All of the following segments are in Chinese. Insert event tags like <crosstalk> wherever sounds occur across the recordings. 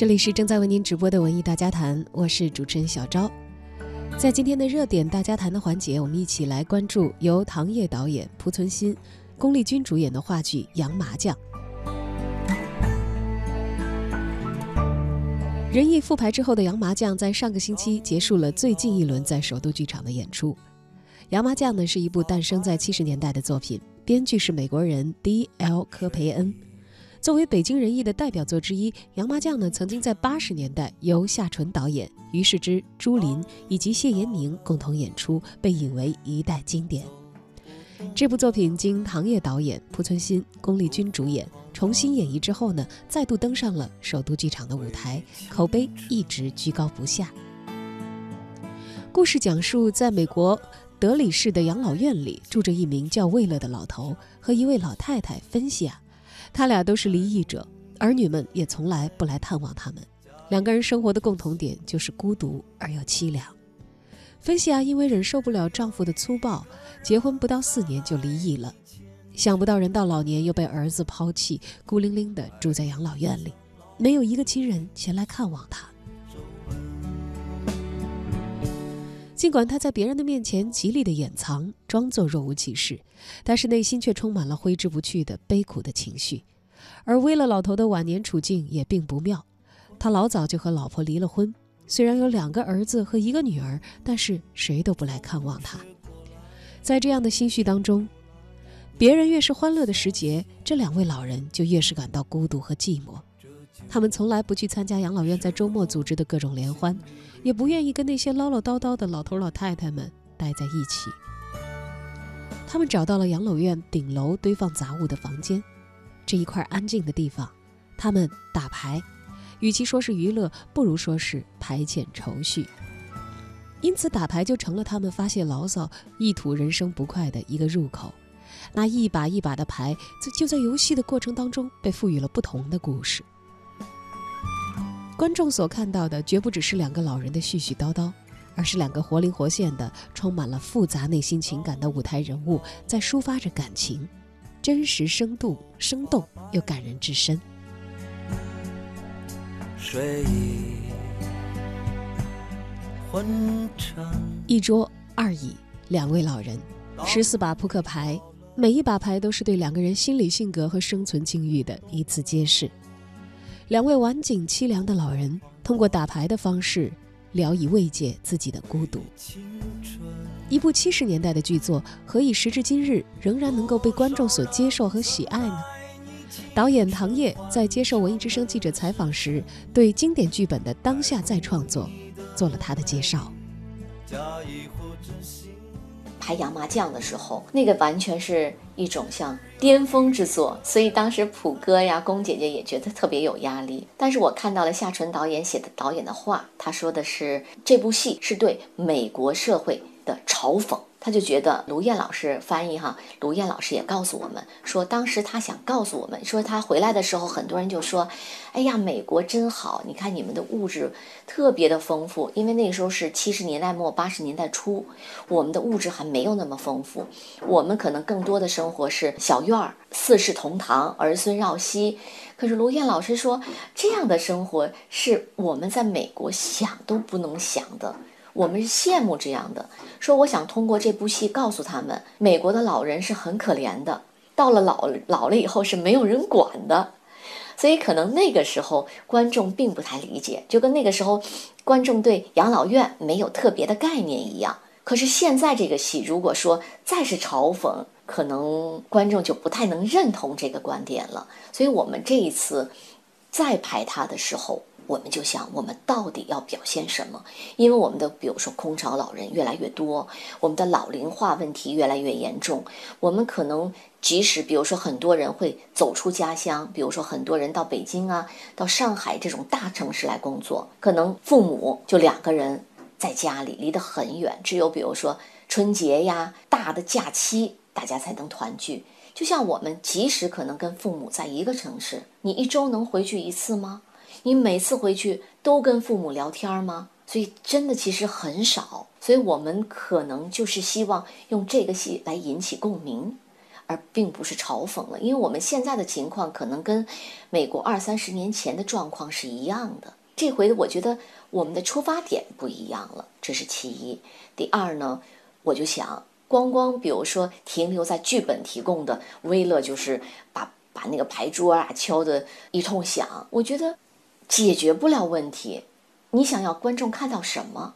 这里是正在为您直播的文艺大家谈，我是主持人小昭。在今天的热点大家谈的环节，我们一起来关注由唐烨导演、濮存昕、龚丽君主演的话剧《杨麻将》。人艺复排之后的《杨麻将》在上个星期结束了最近一轮在首都剧场的演出。《杨麻将》呢是一部诞生在七十年代的作品，编剧是美国人 D.L. 科培恩。作为北京人艺的代表作之一，《杨麻将》呢曾经在八十年代由夏纯导演、于世之、朱琳以及谢延明共同演出，被引为一代经典。这部作品经唐烨导演、濮存昕、龚丽君主演重新演绎之后呢，再度登上了首都剧场的舞台，口碑一直居高不下。故事讲述在美国德里市的养老院里，住着一名叫魏乐的老头和一位老太太芬西亚。他俩都是离异者，儿女们也从来不来探望他们。两个人生活的共同点就是孤独而又凄凉。芬西亚因为忍受不了丈夫的粗暴，结婚不到四年就离异了。想不到人到老年又被儿子抛弃，孤零零的住在养老院里，没有一个亲人前来看望她。尽管他在别人的面前极力的掩藏，装作若无其事，但是内心却充满了挥之不去的悲苦的情绪。而威勒老头的晚年处境也并不妙，他老早就和老婆离了婚，虽然有两个儿子和一个女儿，但是谁都不来看望他。在这样的心绪当中，别人越是欢乐的时节，这两位老人就越是感到孤独和寂寞。他们从来不去参加养老院在周末组织的各种联欢，也不愿意跟那些唠唠叨叨的老头老太太们待在一起。他们找到了养老院顶楼堆放杂物的房间，这一块安静的地方，他们打牌，与其说是娱乐，不如说是排遣愁绪。因此，打牌就成了他们发泄牢骚、一吐人生不快的一个入口。那一把一把的牌，就在游戏的过程当中被赋予了不同的故事。观众所看到的绝不只是两个老人的絮絮叨叨，而是两个活灵活现的、充满了复杂内心情感的舞台人物在抒发着感情，真实、生动、生动又感人至深。睡意昏沉，一桌二椅，两位老人，十四把扑克牌，每一把牌都是对两个人心理性格和生存境遇的一次揭示。两位晚景凄凉的老人，通过打牌的方式，聊以慰藉自己的孤独。一部七十年代的剧作，何以时至今日仍然能够被观众所接受和喜爱呢？导演唐烨在接受文艺之声记者采访时，对经典剧本的当下再创作，做了他的介绍。拍洋麻将的时候，那个完全是一种像巅峰之作，所以当时普哥呀、龚姐姐也觉得特别有压力。但是我看到了夏淳导演写的导演的话，他说的是这部戏是对美国社会的嘲讽。他就觉得卢燕老师翻译哈，卢燕老师也告诉我们说，当时他想告诉我们说，他回来的时候，很多人就说，哎呀，美国真好，你看你们的物质特别的丰富，因为那时候是七十年代末八十年代初，我们的物质还没有那么丰富，我们可能更多的生活是小院儿，四世同堂，儿孙绕膝。可是卢燕老师说，这样的生活是我们在美国想都不能想的。我们是羡慕这样的，说我想通过这部戏告诉他们，美国的老人是很可怜的，到了老老了以后是没有人管的，所以可能那个时候观众并不太理解，就跟那个时候观众对养老院没有特别的概念一样。可是现在这个戏如果说再是嘲讽，可能观众就不太能认同这个观点了。所以我们这一次再拍它的时候。我们就想，我们到底要表现什么？因为我们的，比如说空巢老人越来越多，我们的老龄化问题越来越严重。我们可能即使，比如说很多人会走出家乡，比如说很多人到北京啊、到上海这种大城市来工作，可能父母就两个人在家里，离得很远，只有比如说春节呀、大的假期，大家才能团聚。就像我们，即使可能跟父母在一个城市，你一周能回去一次吗？你每次回去都跟父母聊天吗？所以真的其实很少。所以我们可能就是希望用这个戏来引起共鸣，而并不是嘲讽了。因为我们现在的情况可能跟美国二三十年前的状况是一样的。这回我觉得我们的出发点不一样了，这是其一。第二呢，我就想，光光比如说停留在剧本提供的，威勒就是把把那个牌桌啊敲得一通响，我觉得解决不了问题。你想要观众看到什么？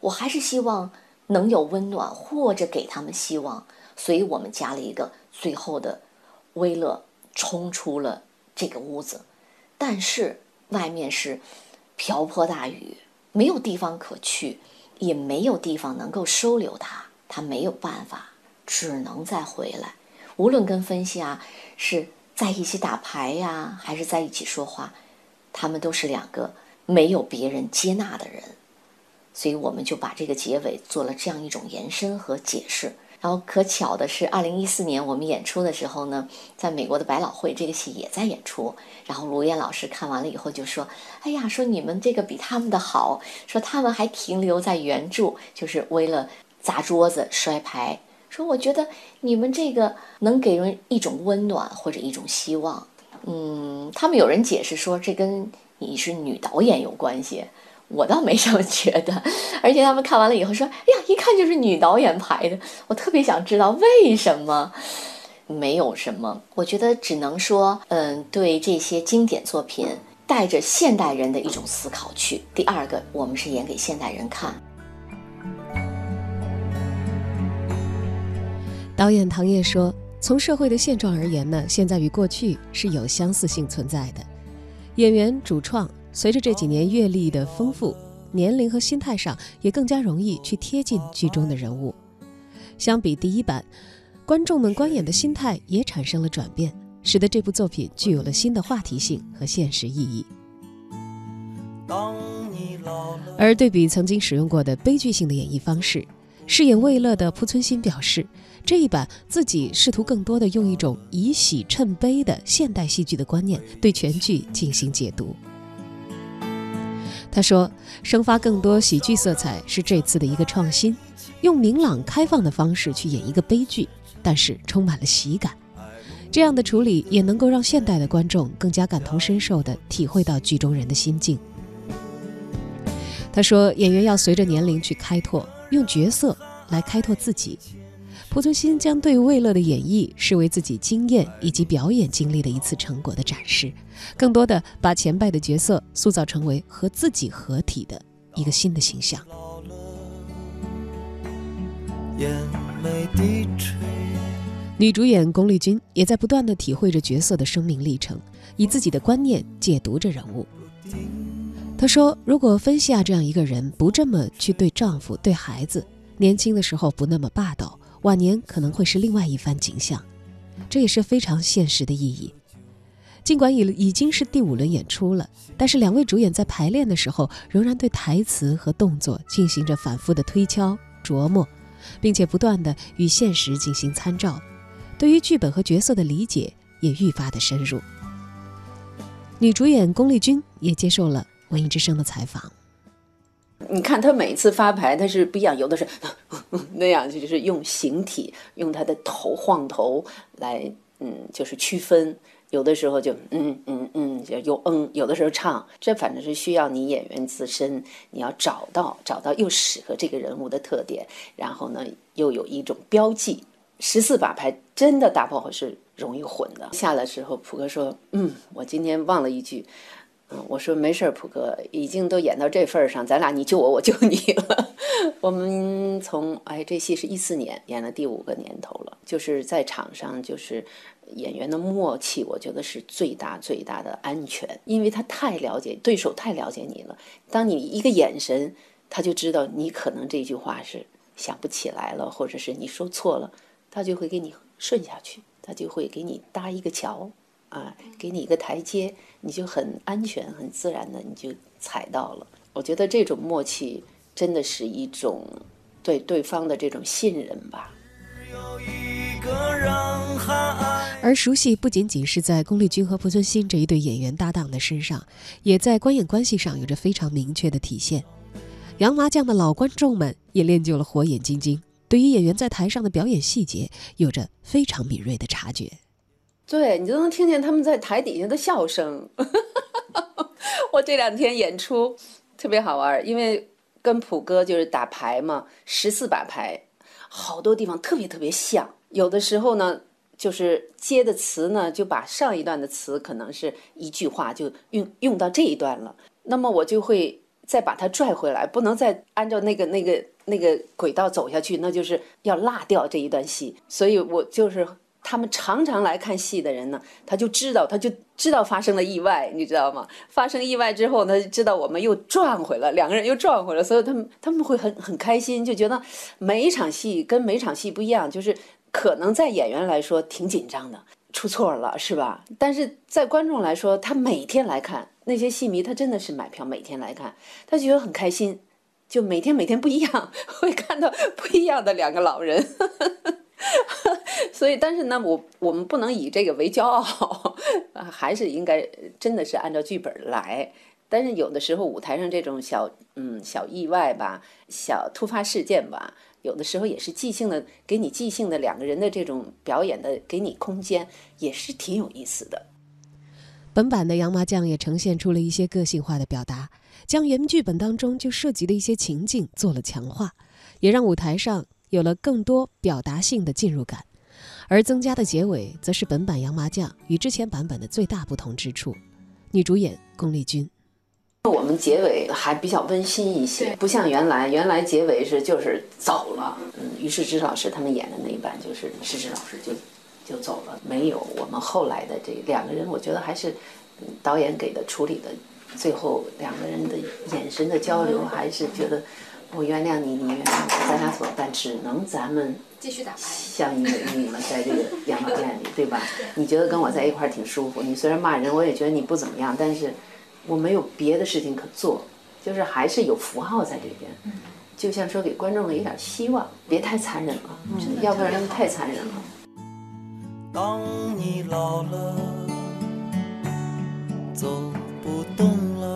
我还是希望能有温暖，或者给他们希望。所以我们加了一个最后的，威勒冲出了这个屋子，但是外面是瓢泼大雨，没有地方可去，也没有地方能够收留他，他没有办法，只能再回来。无论跟芬西啊是在一起打牌呀，还是在一起说话，他们都是两个。没有别人接纳的人，所以我们就把这个结尾做了这样一种延伸和解释。然后可巧的是，二零一四年我们演出的时候呢，在美国的百老汇这个戏也在演出。然后卢燕老师看完了以后就说：“哎呀，说你们这个比他们的好，说他们还停留在原著，就是为了砸桌子摔牌。说我觉得你们这个能给人一种温暖或者一种希望。嗯，他们有人解释说这跟……你是女导演有关系，我倒没这么觉得。<laughs> 而且他们看完了以后说：“哎呀，一看就是女导演拍的。”我特别想知道为什么。没有什么，我觉得只能说，嗯，对这些经典作品带着现代人的一种思考去。第二个，我们是演给现代人看。导演唐烨说：“从社会的现状而言呢，现在与过去是有相似性存在的。”演员主创随着这几年阅历的丰富，年龄和心态上也更加容易去贴近剧中的人物。相比第一版，观众们观演的心态也产生了转变，使得这部作品具有了新的话题性和现实意义。而对比曾经使用过的悲剧性的演绎方式，饰演魏乐的濮存昕表示。这一版自己试图更多的用一种以喜衬悲的现代戏剧的观念对全剧进行解读。他说，生发更多喜剧色彩是这次的一个创新，用明朗开放的方式去演一个悲剧，但是充满了喜感。这样的处理也能够让现代的观众更加感同身受地体会到剧中人的心境。他说，演员要随着年龄去开拓，用角色来开拓自己。濮存昕将对魏乐的演绎视为自己经验以及表演经历的一次成果的展示，更多的把前辈的角色塑造成为和自己合体的一个新的形象。女主演龚丽君也在不断的体会着角色的生命历程，以自己的观念解读着人物。她说：“如果芬西亚这样一个人不这么去对丈夫、对孩子，年轻的时候不那么霸道。”晚年可能会是另外一番景象，这也是非常现实的意义。尽管已已经是第五轮演出了，但是两位主演在排练的时候仍然对台词和动作进行着反复的推敲琢磨，并且不断的与现实进行参照，对于剧本和角色的理解也愈发的深入。女主演龚丽君也接受了《文艺之声》的采访。你看他每一次发牌，他是不一样，有的是 <laughs> 那样，就是用形体，用他的头晃头来，嗯，就是区分；有的时候就嗯嗯嗯，就又嗯，有的时候唱，这反正是需要你演员自身，你要找到找到又适合这个人物的特点，然后呢又有一种标记。十四把牌真的打不好是容易混的。下来时候，普哥说：“嗯，我今天忘了一句。”嗯，我说没事儿，普哥已经都演到这份儿上，咱俩你救我，我救你了。<laughs> 我们从哎，这戏是一四年演了第五个年头了，就是在场上就是演员的默契，我觉得是最大最大的安全，因为他太了解对手，太了解你了。当你一个眼神，他就知道你可能这句话是想不起来了，或者是你说错了，他就会给你顺下去，他就会给你搭一个桥。啊，给你一个台阶，你就很安全、很自然的，你就踩到了。我觉得这种默契真的是一种对对方的这种信任吧。而熟悉不仅仅是在龚丽君和濮存昕这一对演员搭档的身上，也在观演关系上有着非常明确的体现。洋麻将的老观众们也练就了火眼金睛，对于演员在台上的表演细节有着非常敏锐的察觉。对你都能听见他们在台底下的笑声。<laughs> 我这两天演出特别好玩，因为跟普哥就是打牌嘛，十四把牌，好多地方特别特别像。有的时候呢，就是接的词呢，就把上一段的词可能是一句话就用用到这一段了，那么我就会再把它拽回来，不能再按照那个那个那个轨道走下去，那就是要落掉这一段戏。所以我就是。他们常常来看戏的人呢，他就知道，他就知道发生了意外，你知道吗？发生意外之后，他就知道我们又转回了，两个人又转回了，所以他们他们会很很开心，就觉得每一场戏跟每场戏不一样，就是可能在演员来说挺紧张的，出错了是吧？但是在观众来说，他每天来看那些戏迷，他真的是买票每天来看，他觉得很开心，就每天每天不一样，<laughs> 会看到不一样的两个老人。<laughs> 所以，但是呢，我我们不能以这个为骄傲，<laughs> 还是应该真的是按照剧本来。但是有的时候舞台上这种小嗯小意外吧，小突发事件吧，有的时候也是即兴的，给你即兴的两个人的这种表演的，给你空间，也是挺有意思的。本版的《杨麻将》也呈现出了一些个性化的表达，将原剧本当中就涉及的一些情境做了强化，也让舞台上。有了更多表达性的进入感，而增加的结尾则是本版《洋麻将》与之前版本的最大不同之处。女主演龚丽君，我们结尾还比较温馨一些，不像原来，原来结尾是就是走了。嗯，于是之老师他们演的那一版就是施之老师就就走了，没有我们后来的这两个人，我觉得还是导演给的处理的，最后两个人的眼神的交流，还是觉得。我原谅你，你原谅我，咱俩怎么办？只能咱们继续打牌，相依为命嘛，在这个养老院里，对吧？<laughs> 你觉得跟我在一块儿挺舒服？你虽然骂人，我也觉得你不怎么样，但是我没有别的事情可做，就是还是有符号在这边，就像说给观众的一点希望，别太残忍了，要不然太残忍了。当你老了，走不动。回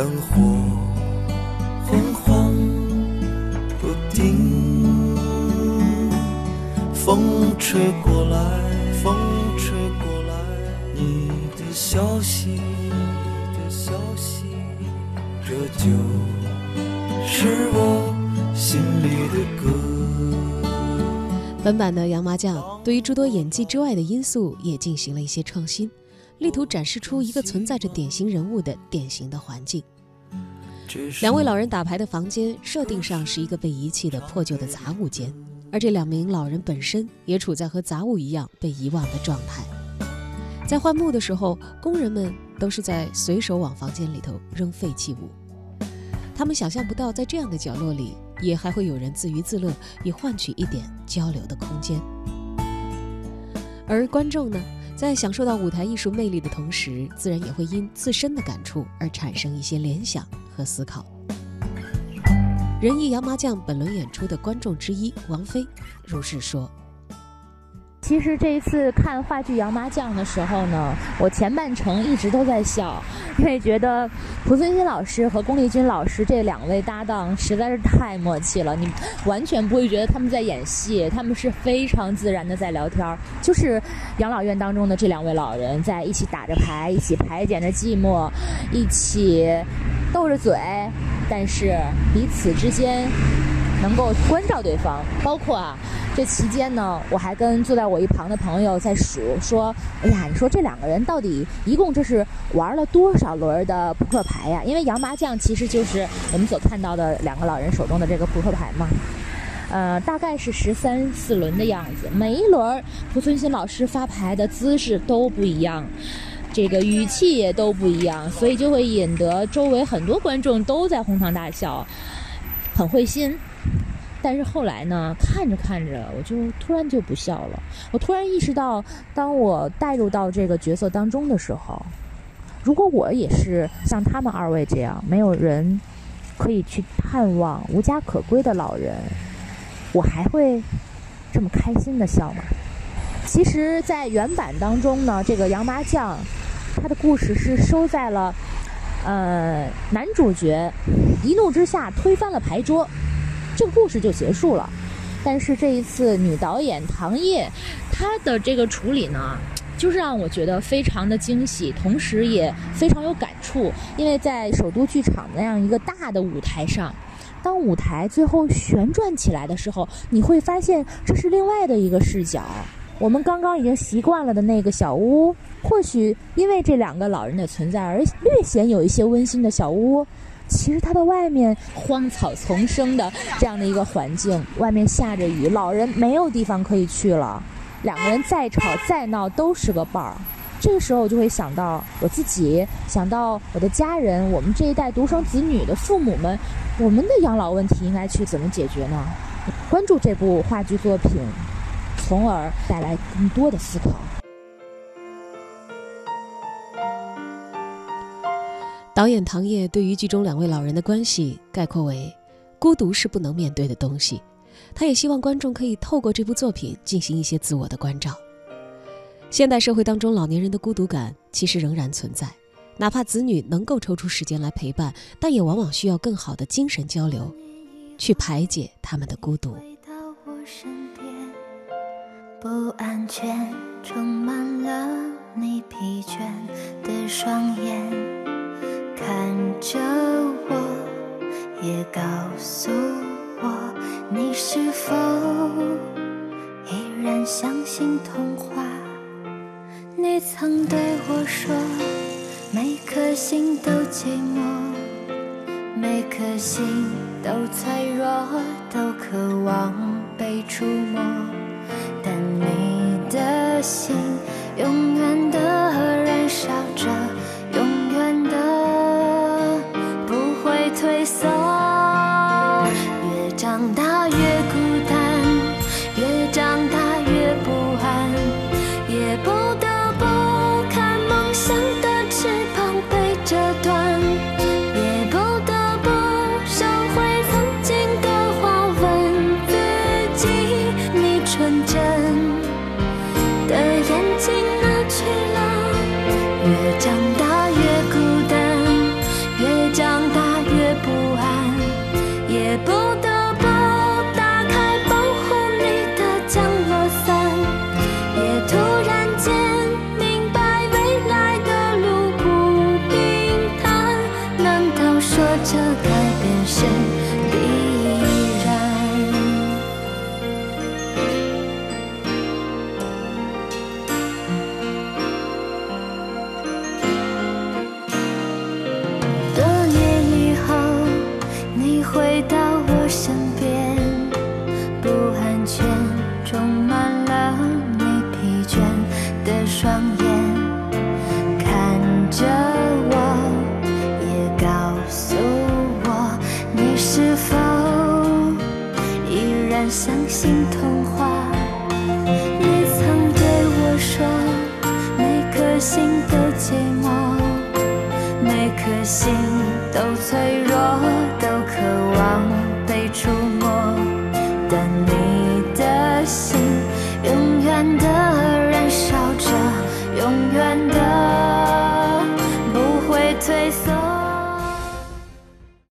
灯火昏黄不定，风吹过来，风吹过来，你的消息，你的消息，这就是我心里的歌。本版的《洋麻将》对于诸多演技之外的因素也进行了一些创新，力图展示出一个存在着典型人物的典型的环境。两位老人打牌的房间设定上是一个被遗弃的破旧的杂物间，而这两名老人本身也处在和杂物一样被遗忘的状态。在换墓的时候，工人们都是在随手往房间里头扔废弃物，他们想象不到在这样的角落里。也还会有人自娱自乐，以换取一点交流的空间。而观众呢，在享受到舞台艺术魅力的同时，自然也会因自身的感触而产生一些联想和思考。仁义洋麻将本轮演出的观众之一王菲如是说。其实这一次看话剧《杨麻将》的时候呢，我前半程一直都在笑，<laughs> 因为觉得濮存昕老师和龚丽君老师这两位搭档实在是太默契了，你完全不会觉得他们在演戏，他们是非常自然的在聊天儿，就是养老院当中的这两位老人在一起打着牌，一起排解着寂寞，一起斗着嘴，但是彼此之间能够关照对方，包括啊。这期间呢，我还跟坐在我一旁的朋友在数，说：“哎呀，你说这两个人到底一共这是玩了多少轮的扑克牌呀？因为洋麻将其实就是我们所看到的两个老人手中的这个扑克牌嘛，呃，大概是十三四轮的样子。每一轮濮存昕老师发牌的姿势都不一样，这个语气也都不一样，所以就会引得周围很多观众都在哄堂大笑，很会心。”但是后来呢，看着看着，我就突然就不笑了。我突然意识到，当我带入到这个角色当中的时候，如果我也是像他们二位这样，没有人可以去探望、无家可归的老人，我还会这么开心的笑吗？其实，在原版当中呢，这个杨麻将，他的故事是收在了，呃，男主角一怒之下推翻了牌桌。这个故事就结束了，但是这一次女导演唐烨，她的这个处理呢，就是让我觉得非常的惊喜，同时也非常有感触。因为在首都剧场那样一个大的舞台上，当舞台最后旋转起来的时候，你会发现这是另外的一个视角。我们刚刚已经习惯了的那个小屋，或许因为这两个老人的存在而略显有一些温馨的小屋。其实它的外面荒草丛生的这样的一个环境，外面下着雨，老人没有地方可以去了，两个人再吵再闹都是个伴儿。这个时候我就会想到我自己，想到我的家人，我们这一代独生子女的父母们，我们的养老问题应该去怎么解决呢？关注这部话剧作品，从而带来更多的思考。导演唐烨对于剧中两位老人的关系概括为：孤独是不能面对的东西。他也希望观众可以透过这部作品进行一些自我的关照。现代社会当中，老年人的孤独感其实仍然存在，哪怕子女能够抽出时间来陪伴，但也往往需要更好的精神交流，去排解他们的孤独。不安全充满了你疲倦的双眼。看着我，也告诉我，你是否依然相信童话？你曾对我说，每颗心都寂寞，每颗心都脆弱，都渴望被触摸，但你的心永远的江。